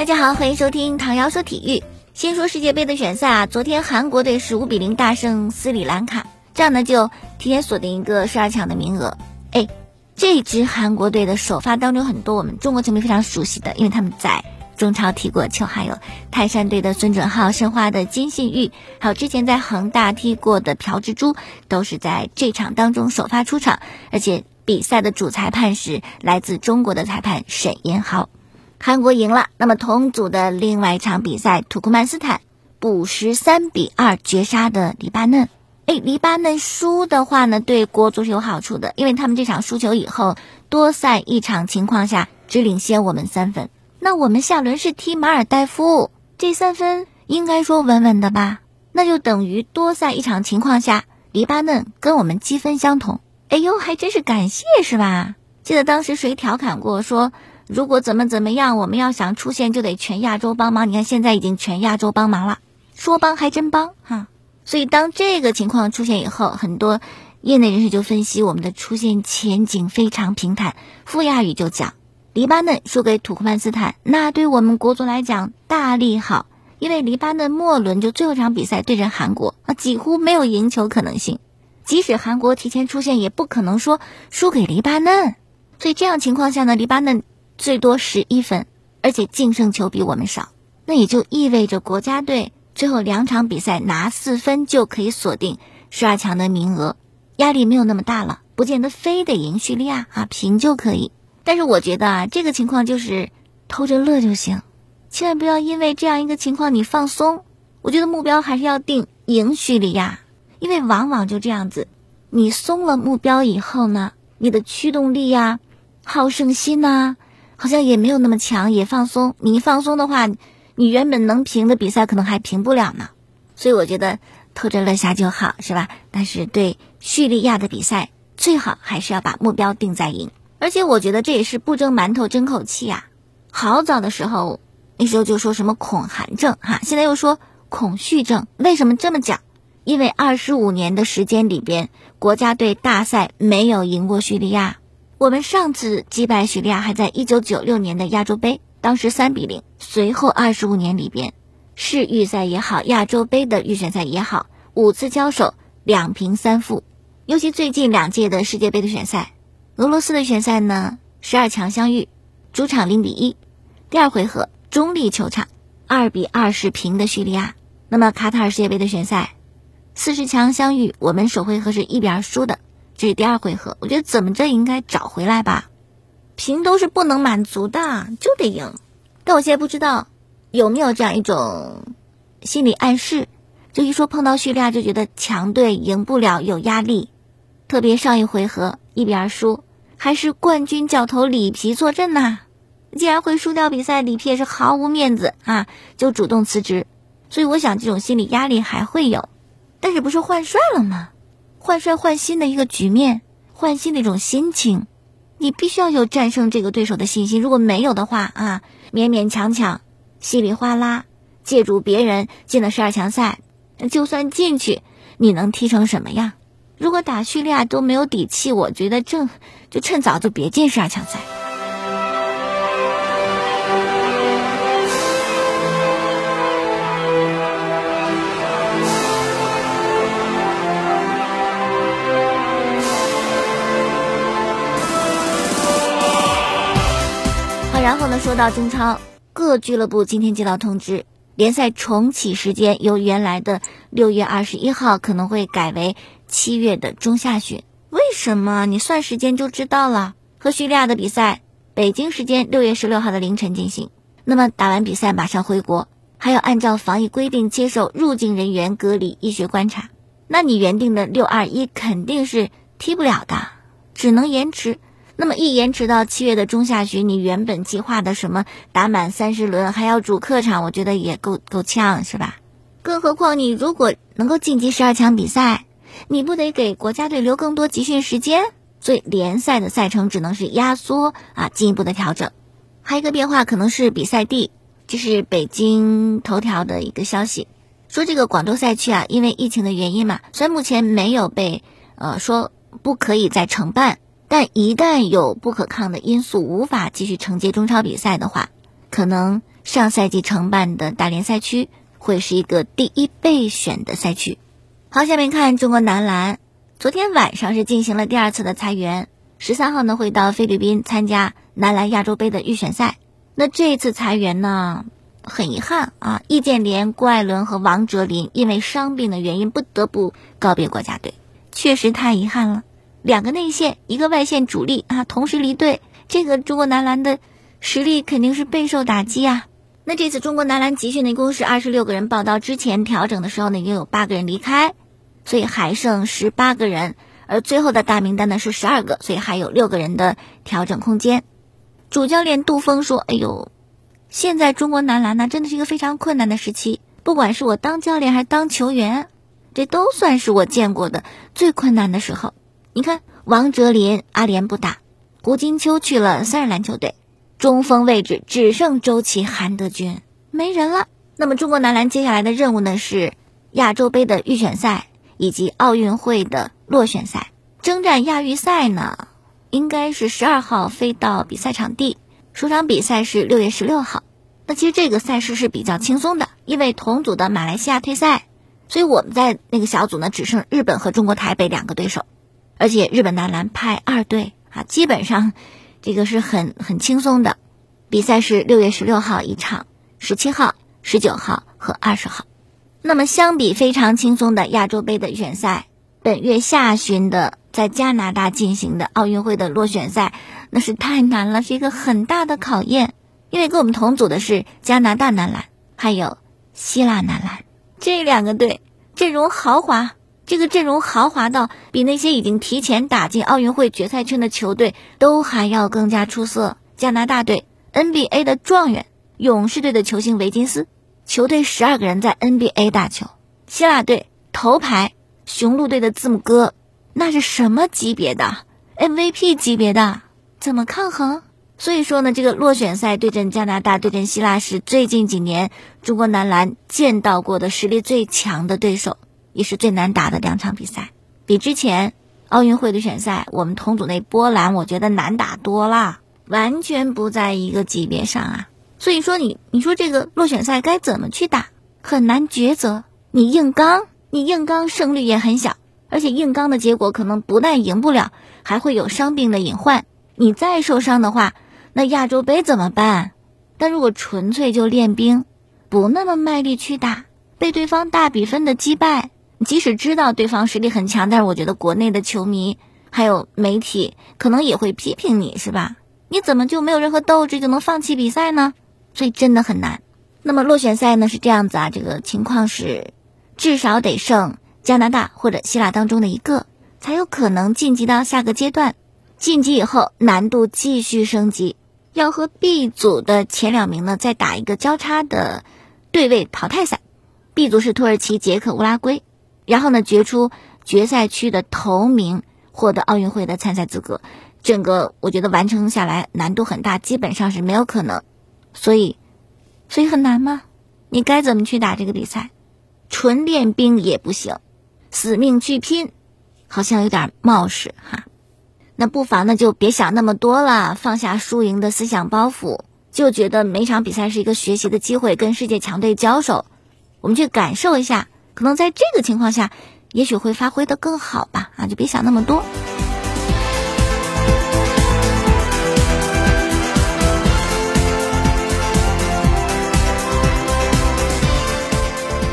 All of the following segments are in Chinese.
大家好，欢迎收听唐瑶说体育。先说世界杯的选赛啊，昨天韩国队是五比零大胜斯里兰卡，这样呢就提前锁定一个十二强的名额。哎，这支韩国队的首发当中很多我们中国球迷非常熟悉的，因为他们在中超踢过球，还有泰山队的孙准浩、申花的金信玉，还有之前在恒大踢过的朴智珠，都是在这场当中首发出场，而且比赛的主裁判是来自中国的裁判沈延豪。韩国赢了，那么同组的另外一场比赛，土库曼斯坦补时三比二绝杀的黎巴嫩。哎，黎巴嫩输的话呢，对国足是有好处的，因为他们这场输球以后，多赛一场情况下只领先我们三分。那我们下轮是踢马尔代夫，这三分应该说稳稳的吧？那就等于多赛一场情况下，黎巴嫩跟我们积分相同。哎呦，还真是感谢是吧？记得当时谁调侃过说？如果怎么怎么样，我们要想出现就得全亚洲帮忙。你看现在已经全亚洲帮忙了，说帮还真帮哈。所以当这个情况出现以后，很多业内人士就分析我们的出线前景非常平坦。傅亚宇就讲，黎巴嫩输给土库曼斯坦，那对我们国足来讲大利好，因为黎巴嫩末轮就最后一场比赛对阵韩国啊，几乎没有赢球可能性。即使韩国提前出线，也不可能说输给黎巴嫩。所以这样情况下呢，黎巴嫩。最多十一分，而且净胜球比我们少，那也就意味着国家队最后两场比赛拿四分就可以锁定十二强的名额，压力没有那么大了，不见得非得赢叙利亚啊，平就可以。但是我觉得啊，这个情况就是偷着乐就行，千万不要因为这样一个情况你放松。我觉得目标还是要定赢叙利亚，因为往往就这样子，你松了目标以后呢，你的驱动力呀、好胜心呐。好像也没有那么强，也放松。你一放松的话，你原本能平的比赛可能还平不了呢。所以我觉得偷着乐下就好，是吧？但是对叙利亚的比赛，最好还是要把目标定在赢。而且我觉得这也是不争馒头争口气呀。好早的时候，那时候就说什么恐韩症哈，现在又说恐叙症。为什么这么讲？因为二十五年的时间里边，国家队大赛没有赢过叙利亚。我们上次击败叙利亚还在一九九六年的亚洲杯，当时三比零。随后二十五年里边，世预赛也好，亚洲杯的预选赛也好，五次交手两平三负。尤其最近两届的世界杯的选赛，俄罗斯的选赛呢，十二强相遇，主场零比一，第二回合中立球场二比二是平的叙利亚。那么卡塔尔世界杯的选赛，四十强相遇，我们首回合是一比二输的。这是第二回合，我觉得怎么着应该找回来吧，平都是不能满足的，就得赢。但我现在不知道有没有这样一种心理暗示，就一说碰到叙利亚就觉得强队赢不了，有压力。特别上一回合一比二输，还是冠军教头里皮坐镇呐，既然会输掉比赛，里皮也是毫无面子啊，就主动辞职。所以我想这种心理压力还会有，但是不是换帅了吗？换帅换新的一个局面，换新的一种心情，你必须要有战胜这个对手的信心。如果没有的话啊，勉勉强强，稀里哗啦，借助别人进了十二强赛，就算进去，你能踢成什么样？如果打叙利亚都没有底气，我觉得正就趁早就别进十二强赛。然后呢，说到中超，各俱乐部今天接到通知，联赛重启时间由原来的六月二十一号可能会改为七月的中下旬。为什么？你算时间就知道了。和叙利亚的比赛，北京时间六月十六号的凌晨进行。那么打完比赛马上回国，还要按照防疫规定接受入境人员隔离医学观察。那你原定的六二一肯定是踢不了的，只能延迟。那么一延迟到七月的中下旬，你原本计划的什么打满三十轮还要主客场，我觉得也够够呛，是吧？更何况你如果能够晋级十二强比赛，你不得给国家队留更多集训时间？所以联赛的赛程只能是压缩啊，进一步的调整。还有一个变化可能是比赛地，这是北京头条的一个消息，说这个广州赛区啊，因为疫情的原因嘛，虽然目前没有被呃说不可以再承办。但一旦有不可抗的因素无法继续承接中超比赛的话，可能上赛季承办的大连赛区会是一个第一备选的赛区。好，下面看中国男篮，昨天晚上是进行了第二次的裁员，十三号呢会到菲律宾参加男篮亚洲杯的预选赛。那这次裁员呢，很遗憾啊，易建联、郭艾伦和王哲林因为伤病的原因不得不告别国家队，确实太遗憾了。两个内线，一个外线主力啊，同时离队，这个中国男篮的实力肯定是备受打击啊。那这次中国男篮集训呢，一共是二十六个人报到，之前调整的时候呢，已经有八个人离开。所以还剩十八个人，而最后的大名单呢是十二个，所以还有六个人的调整空间。主教练杜峰说：“哎呦，现在中国男篮呢真的是一个非常困难的时期，不管是我当教练还是当球员，这都算是我见过的最困难的时候。你看，王哲林、阿联不打，胡金秋去了三人篮球队，中锋位置只剩周琦、韩德君，没人了。那么中国男篮接下来的任务呢是亚洲杯的预选赛。”以及奥运会的落选赛，征战亚预赛呢，应该是十二号飞到比赛场地，首场比赛是六月十六号。那其实这个赛事是比较轻松的，因为同组的马来西亚退赛，所以我们在那个小组呢只剩日本和中国台北两个对手，而且日本男篮派二队啊，基本上这个是很很轻松的。比赛是六月十六号一场，十七号、十九号和二十号。那么，相比非常轻松的亚洲杯的预选赛，本月下旬的在加拿大进行的奥运会的落选赛，那是太难了，是一个很大的考验。因为跟我们同组的是加拿大男篮，还有希腊男篮这两个队，阵容豪华，这个阵容豪华到比那些已经提前打进奥运会决赛圈的球队都还要更加出色。加拿大队 NBA 的状元，勇士队的球星维金斯。球队十二个人在 NBA 打球，希腊队头牌雄鹿队的字母哥，那是什么级别的 MVP 级别的？怎么抗衡？所以说呢，这个落选赛对阵加拿大、对阵希腊是最近几年中国男篮见到过的实力最强的对手，也是最难打的两场比赛。比之前奥运会的选赛，我们同组那波兰，我觉得难打多了，完全不在一个级别上啊。所以说你你说这个落选赛该怎么去打，很难抉择。你硬刚，你硬刚胜率也很小，而且硬刚的结果可能不但赢不了，还会有伤病的隐患。你再受伤的话，那亚洲杯怎么办？但如果纯粹就练兵，不那么卖力去打，被对方大比分的击败，即使知道对方实力很强，但是我觉得国内的球迷还有媒体可能也会批评你，是吧？你怎么就没有任何斗志就能放弃比赛呢？所以真的很难。那么落选赛呢是这样子啊，这个情况是，至少得胜加拿大或者希腊当中的一个，才有可能晋级到下个阶段。晋级以后难度继续升级，要和 B 组的前两名呢再打一个交叉的对位淘汰赛。B 组是土耳其、捷克、乌拉圭，然后呢决出决赛区的头名，获得奥运会的参赛资格。整个我觉得完成下来难度很大，基本上是没有可能。所以，所以很难吗？你该怎么去打这个比赛？纯练兵也不行，死命去拼，好像有点冒失哈。那不妨呢就别想那么多了，放下输赢的思想包袱，就觉得每场比赛是一个学习的机会，跟世界强队交手，我们去感受一下，可能在这个情况下，也许会发挥的更好吧。啊，就别想那么多。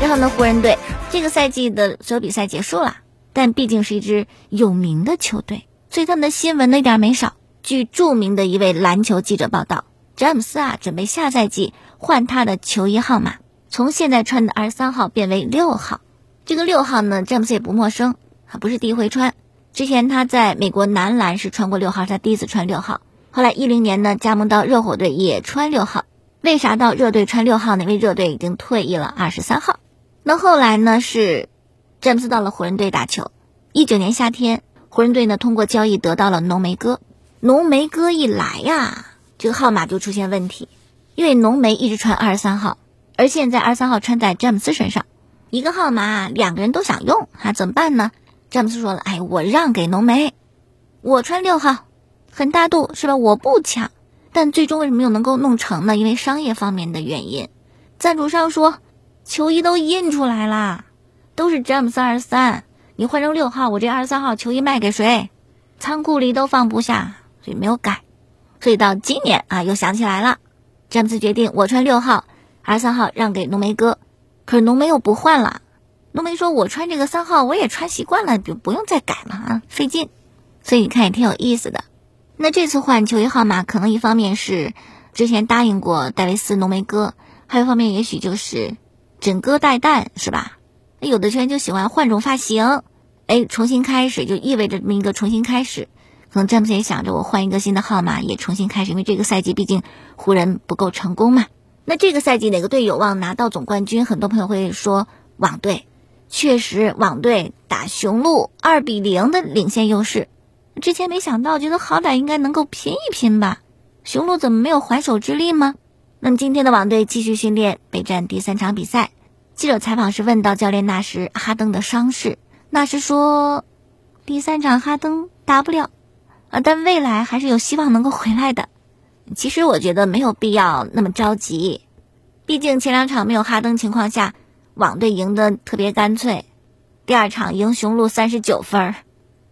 然后呢，湖人队这个赛季的所有比赛结束了，但毕竟是一支有名的球队，所以他们的新闻那点没少。据著名的一位篮球记者报道，詹姆斯啊，准备下赛季换他的球衣号码，从现在穿的二十三号变为六号。这个六号呢，詹姆斯也不陌生，啊不是第一回穿。之前他在美国男篮是穿过六号，他第一次穿六号。后来一零年呢，加盟到热火队也穿六号。为啥到热队穿六号呢？因为热队已经退役了二十三号。那后来呢？是詹姆斯到了湖人队打球。一九年夏天，湖人队呢通过交易得到了浓眉哥。浓眉哥一来呀，这个号码就出现问题，因为浓眉一直穿二十三号，而现在二三号穿在詹姆斯身上，一个号码两个人都想用啊，怎么办呢？詹姆斯说了：“哎，我让给浓眉，我穿六号，很大度是吧？我不抢，但最终为什么又能够弄成呢？因为商业方面的原因，赞助商说球衣都印出来了，都是詹姆斯二十三，你换成六号，我这二十三号球衣卖给谁？仓库里都放不下，所以没有改。所以到今年啊，又想起来了，詹姆斯决定我穿六号，二三号让给浓眉哥。可是浓眉又不换了，浓眉说：“我穿这个三号，我也穿习惯了，就不用再改了啊，费劲。”所以你看也挺有意思的。那这次换球衣号码，可能一方面是之前答应过戴维斯浓眉哥，还有一方面也许就是枕戈待旦，是吧？有的球员就喜欢换种发型，哎，重新开始就意味着这么一个重新开始。可能詹姆斯也想着我换一个新的号码也重新开始，因为这个赛季毕竟湖人不够成功嘛。那这个赛季哪个队有望拿到总冠军？很多朋友会说网队，确实网队打雄鹿二比零的领先优势。之前没想到，觉得好歹应该能够拼一拼吧。雄鹿怎么没有还手之力吗？那么今天的网队继续训练备战第三场比赛。记者采访时问到教练纳什哈登的伤势，纳什说，第三场哈登打不了。啊，但未来还是有希望能够回来的。其实我觉得没有必要那么着急，毕竟前两场没有哈登情况下，网队赢得特别干脆。第二场赢雄鹿三十九分，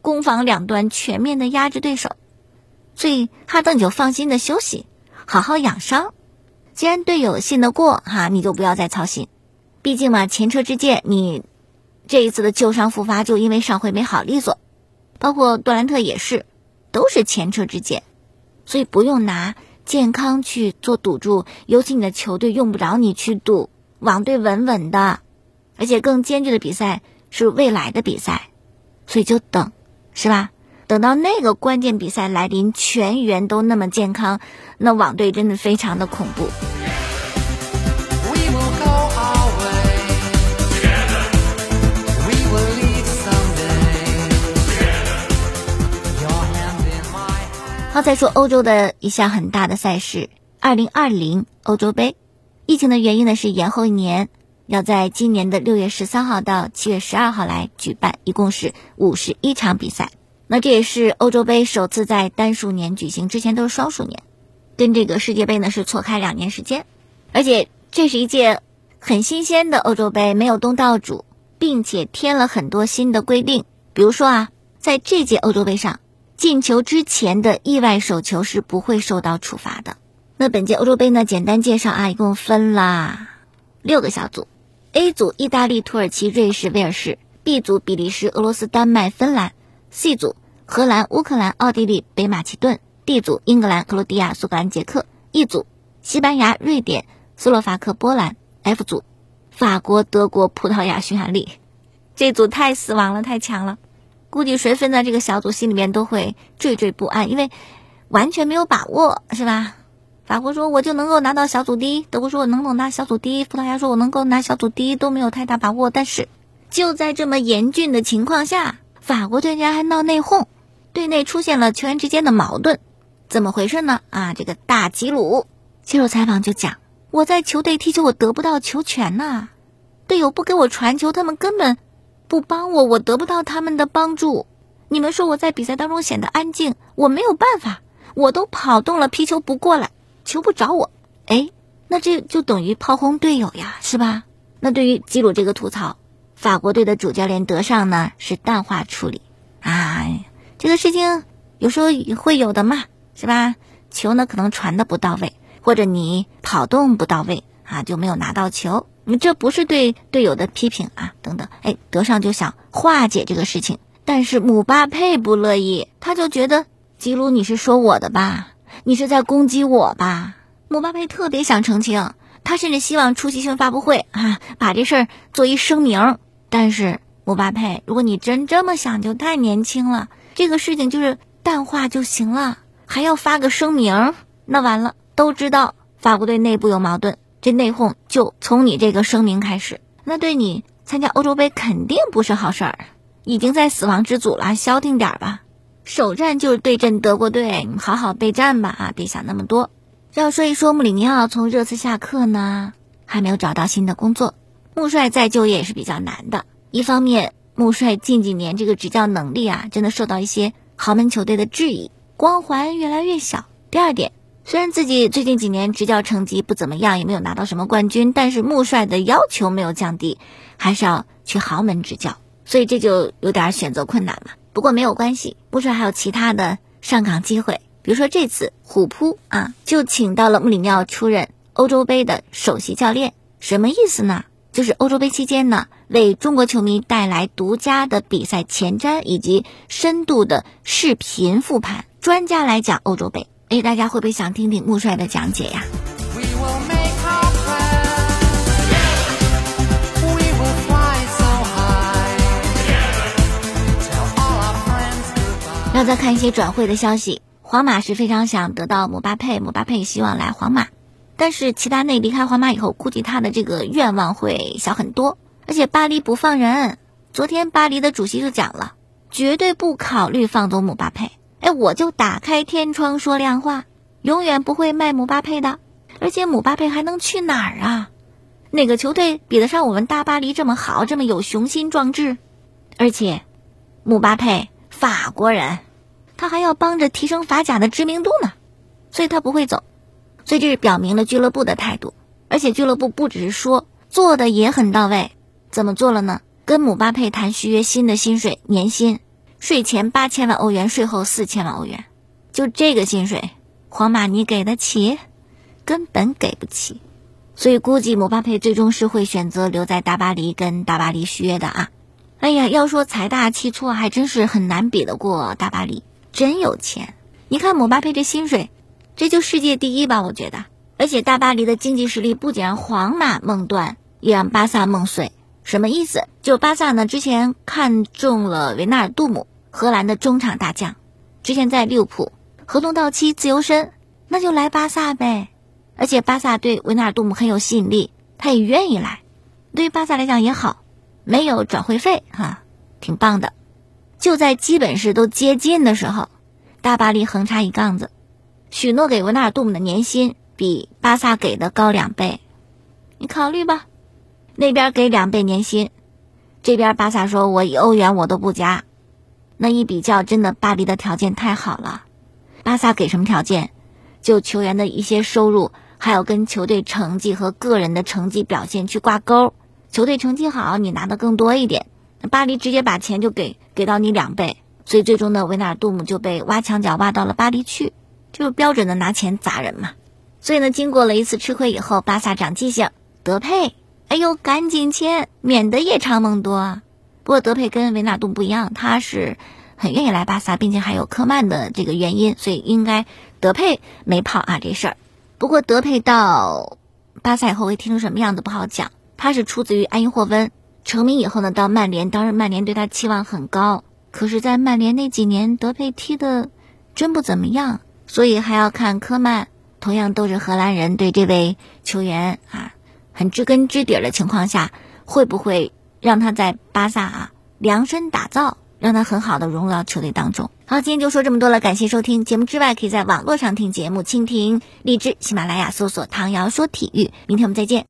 攻防两端全面的压制对手，所以哈登就放心的休息，好好养伤。既然队友信得过哈，你就不要再操心。毕竟嘛，前车之鉴，你这一次的旧伤复发就因为上回没好利索，包括杜兰特也是。都是前车之鉴，所以不用拿健康去做赌注，尤其你的球队用不着你去赌，网队稳稳的，而且更艰巨的比赛是未来的比赛，所以就等，是吧？等到那个关键比赛来临，全员都那么健康，那网队真的非常的恐怖。好，再说欧洲的一项很大的赛事——二零二零欧洲杯。疫情的原因呢是延后一年，要在今年的六月十三号到七月十二号来举办，一共是五十一场比赛。那这也是欧洲杯首次在单数年举行，之前都是双数年，跟这个世界杯呢是错开两年时间。而且这是一届很新鲜的欧洲杯，没有东道主，并且添了很多新的规定，比如说啊，在这届欧洲杯上。进球之前的意外手球是不会受到处罚的。那本届欧洲杯呢？简单介绍啊，一共分了六个小组：A 组意大利、土耳其、瑞士、威尔士；B 组比利时、俄罗斯、丹麦、芬兰；C 组荷兰、乌克兰、奥地利、北马其顿；D 组英格兰、克罗地亚、苏格兰、捷克；E 组西班牙、瑞典、斯洛伐克、波兰；F 组法国、德国、葡萄牙、匈牙利。这组太死亡了，太强了。估计谁分在这个小组，心里面都会惴惴不安，因为完全没有把握，是吧？法国说我就能够拿到小组第一，德国说我能够拿小组第一，葡萄牙说我能够拿小组第一，都没有太大把握。但是就在这么严峻的情况下，法国队竟然还闹内讧，队内出现了球员之间的矛盾，怎么回事呢？啊，这个大吉鲁接受采访就讲，我在球队踢球，我得不到球权呐，队友不给我传球，他们根本。不帮我，我得不到他们的帮助。你们说我在比赛当中显得安静，我没有办法。我都跑动了，皮球不过来，球不找我。哎，那这就等于炮轰队友呀，是吧？那对于基鲁这个吐槽，法国队的主教练德尚呢是淡化处理。哎，这个事情有时候会有的嘛，是吧？球呢可能传的不到位，或者你跑动不到位啊，就没有拿到球。你这不是对队友的批评啊，等等，哎，德尚就想化解这个事情，但是姆巴佩不乐意，他就觉得吉鲁你是说我的吧，你是在攻击我吧？姆巴佩特别想澄清，他甚至希望出席新闻发布会啊，把这事儿做一声明。但是姆巴佩，如果你真这么想，就太年轻了，这个事情就是淡化就行了，还要发个声明，那完了，都知道法国队内部有矛盾。这内讧就从你这个声明开始，那对你参加欧洲杯肯定不是好事儿，已经在死亡之组了，消停点吧。首战就是对阵德国队，你好好备战吧啊，别想那么多。要说一说穆里尼奥从热刺下课呢，还没有找到新的工作，穆帅再就业也是比较难的。一方面，穆帅近几年这个执教能力啊，真的受到一些豪门球队的质疑，光环越来越小。第二点。虽然自己最近几年执教成绩不怎么样，也没有拿到什么冠军，但是穆帅的要求没有降低，还是要去豪门执教，所以这就有点选择困难嘛。不过没有关系，穆帅还有其他的上岗机会，比如说这次虎扑啊就请到了穆里尼奥出任欧洲杯的首席教练，什么意思呢？就是欧洲杯期间呢，为中国球迷带来独家的比赛前瞻以及深度的视频复盘，专家来讲欧洲杯。哎，大家会不会想听听穆帅的讲解呀？要再看一些转会的消息，皇马是非常想得到姆巴佩，姆巴佩希望来皇马，但是齐达内离开皇马以后，估计他的这个愿望会小很多，而且巴黎不放人。昨天巴黎的主席就讲了，绝对不考虑放走姆巴佩。哎，我就打开天窗说亮话，永远不会卖姆巴佩的。而且姆巴佩还能去哪儿啊？哪个球队比得上我们大巴黎这么好，这么有雄心壮志？而且，姆巴佩法国人，他还要帮着提升法甲的知名度呢，所以他不会走。所以这是表明了俱乐部的态度。而且俱乐部不只是说，做的也很到位。怎么做了呢？跟姆巴佩谈续约新的薪水年薪。税前八千万欧元，税后四千万欧元，就这个薪水，皇马你给得起？根本给不起。所以估计姆巴佩最终是会选择留在大巴黎跟大巴黎续约的啊。哎呀，要说财大气粗，还真是很难比得过大巴黎，真有钱。你看姆巴佩这薪水，这就世界第一吧？我觉得。而且大巴黎的经济实力不仅让皇马梦断，也让巴萨梦碎。什么意思？就巴萨呢，之前看中了维纳尔杜姆。荷兰的中场大将，之前在利物浦合同到期自由身，那就来巴萨呗。而且巴萨对维纳尔杜姆很有吸引力，他也愿意来。对于巴萨来讲也好，没有转会费哈，挺棒的。就在基本是都接近的时候，大巴黎横插一杠子，许诺给维纳尔杜姆的年薪比巴萨给的高两倍，你考虑吧。那边给两倍年薪，这边巴萨说我一欧元我都不加。那一比较，真的巴黎的条件太好了。巴萨给什么条件？就球员的一些收入，还有跟球队成绩和个人的成绩表现去挂钩。球队成绩好，你拿的更多一点。巴黎直接把钱就给给到你两倍，所以最终呢，维纳尔杜姆就被挖墙脚挖到了巴黎去，就是标准的拿钱砸人嘛。所以呢，经过了一次吃亏以后，巴萨长记性，德佩，哎呦，赶紧签，免得夜长梦多。不过德佩跟维纳杜不一样，他是很愿意来巴萨，并且还有科曼的这个原因，所以应该德佩没跑啊这事儿。不过德佩到巴萨以后会踢成什么样子不好讲。他是出自于埃因霍温，成名以后呢到曼联，当时曼联对他期望很高，可是，在曼联那几年德佩踢的真不怎么样，所以还要看科曼，同样都是荷兰人，对这位球员啊很知根知底的情况下，会不会？让他在巴萨啊量身打造，让他很好的融入到球队当中。好，今天就说这么多了，感谢收听节目之外，可以在网络上听节目，蜻蜓、荔枝、喜马拉雅搜索“唐瑶说体育”。明天我们再见。